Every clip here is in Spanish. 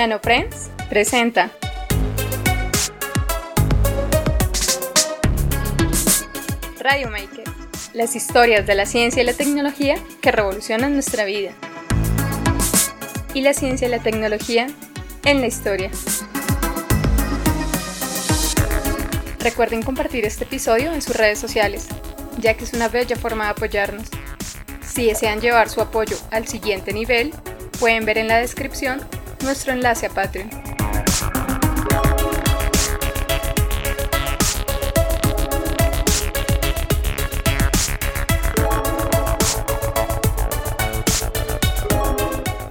NanoFriends presenta Radio Maker, las historias de la ciencia y la tecnología que revolucionan nuestra vida. Y la ciencia y la tecnología en la historia. Recuerden compartir este episodio en sus redes sociales, ya que es una bella forma de apoyarnos. Si desean llevar su apoyo al siguiente nivel, pueden ver en la descripción nuestro enlace a Patreon.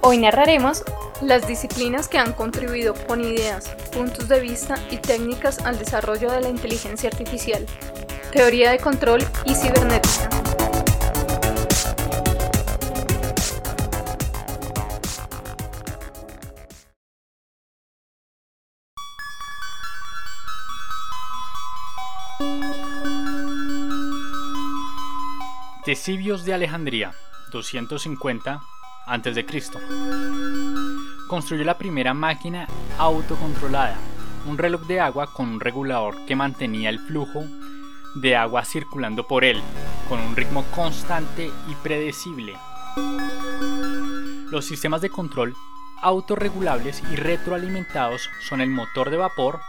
Hoy narraremos las disciplinas que han contribuido con ideas, puntos de vista y técnicas al desarrollo de la inteligencia artificial, teoría de control y cibernética. Cesibios de Alejandría, 250 a.C. Construyó la primera máquina autocontrolada, un reloj de agua con un regulador que mantenía el flujo de agua circulando por él, con un ritmo constante y predecible. Los sistemas de control autorregulables y retroalimentados son el motor de vapor,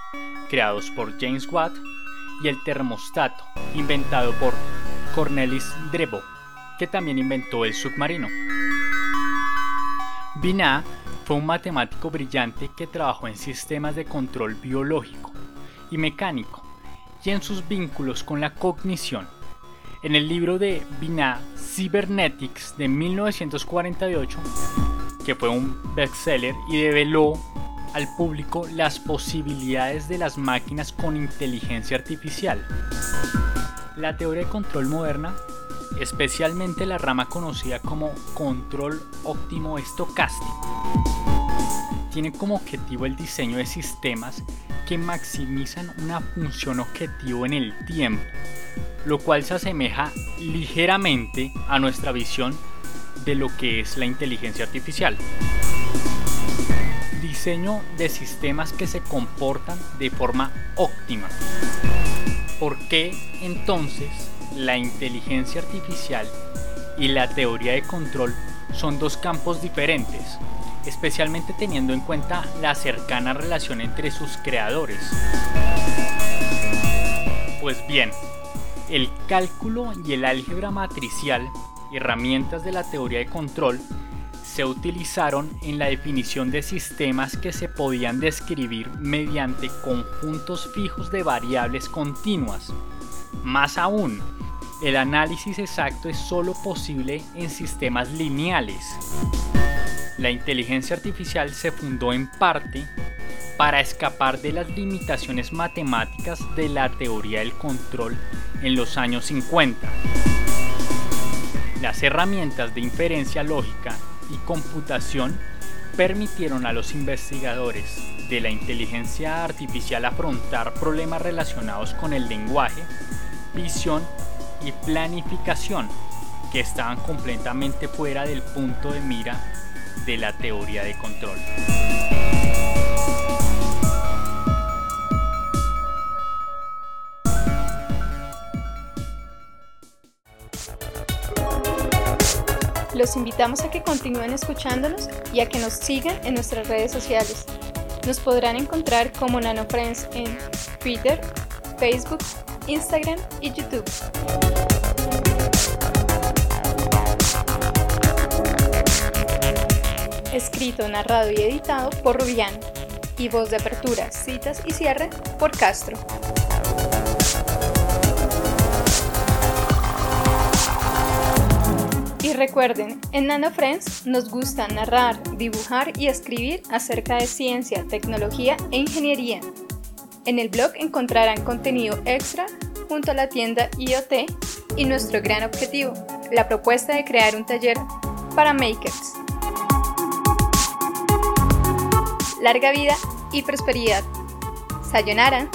creados por James Watt, y el termostato, inventado por Cornelis Drebo, que también inventó el submarino. Binah fue un matemático brillante que trabajó en sistemas de control biológico y mecánico y en sus vínculos con la cognición. En el libro de Binah Cybernetics de 1948, que fue un bestseller y develó al público las posibilidades de las máquinas con inteligencia artificial. La teoría de control moderna, especialmente la rama conocida como control óptimo estocástico, tiene como objetivo el diseño de sistemas que maximizan una función objetivo en el tiempo, lo cual se asemeja ligeramente a nuestra visión de lo que es la inteligencia artificial. Diseño de sistemas que se comportan de forma óptima. ¿Por qué entonces la inteligencia artificial y la teoría de control son dos campos diferentes, especialmente teniendo en cuenta la cercana relación entre sus creadores? Pues bien, el cálculo y el álgebra matricial, herramientas de la teoría de control, se utilizaron en la definición de sistemas que se podían describir mediante conjuntos fijos de variables continuas. Más aún, el análisis exacto es sólo posible en sistemas lineales. La inteligencia artificial se fundó en parte para escapar de las limitaciones matemáticas de la teoría del control en los años 50. Las herramientas de inferencia lógica y computación permitieron a los investigadores de la inteligencia artificial afrontar problemas relacionados con el lenguaje, visión y planificación que estaban completamente fuera del punto de mira de la teoría de control. Los invitamos a que continúen escuchándonos y a que nos sigan en nuestras redes sociales. Nos podrán encontrar como NanoFriends en Twitter, Facebook, Instagram y YouTube. Escrito, narrado y editado por Rubián. Y voz de apertura, citas y cierre por Castro. Recuerden, en Nano Friends nos gusta narrar, dibujar y escribir acerca de ciencia, tecnología e ingeniería. En el blog encontrarán contenido extra junto a la tienda IoT y nuestro gran objetivo, la propuesta de crear un taller para makers. Larga vida y prosperidad. Sayonara.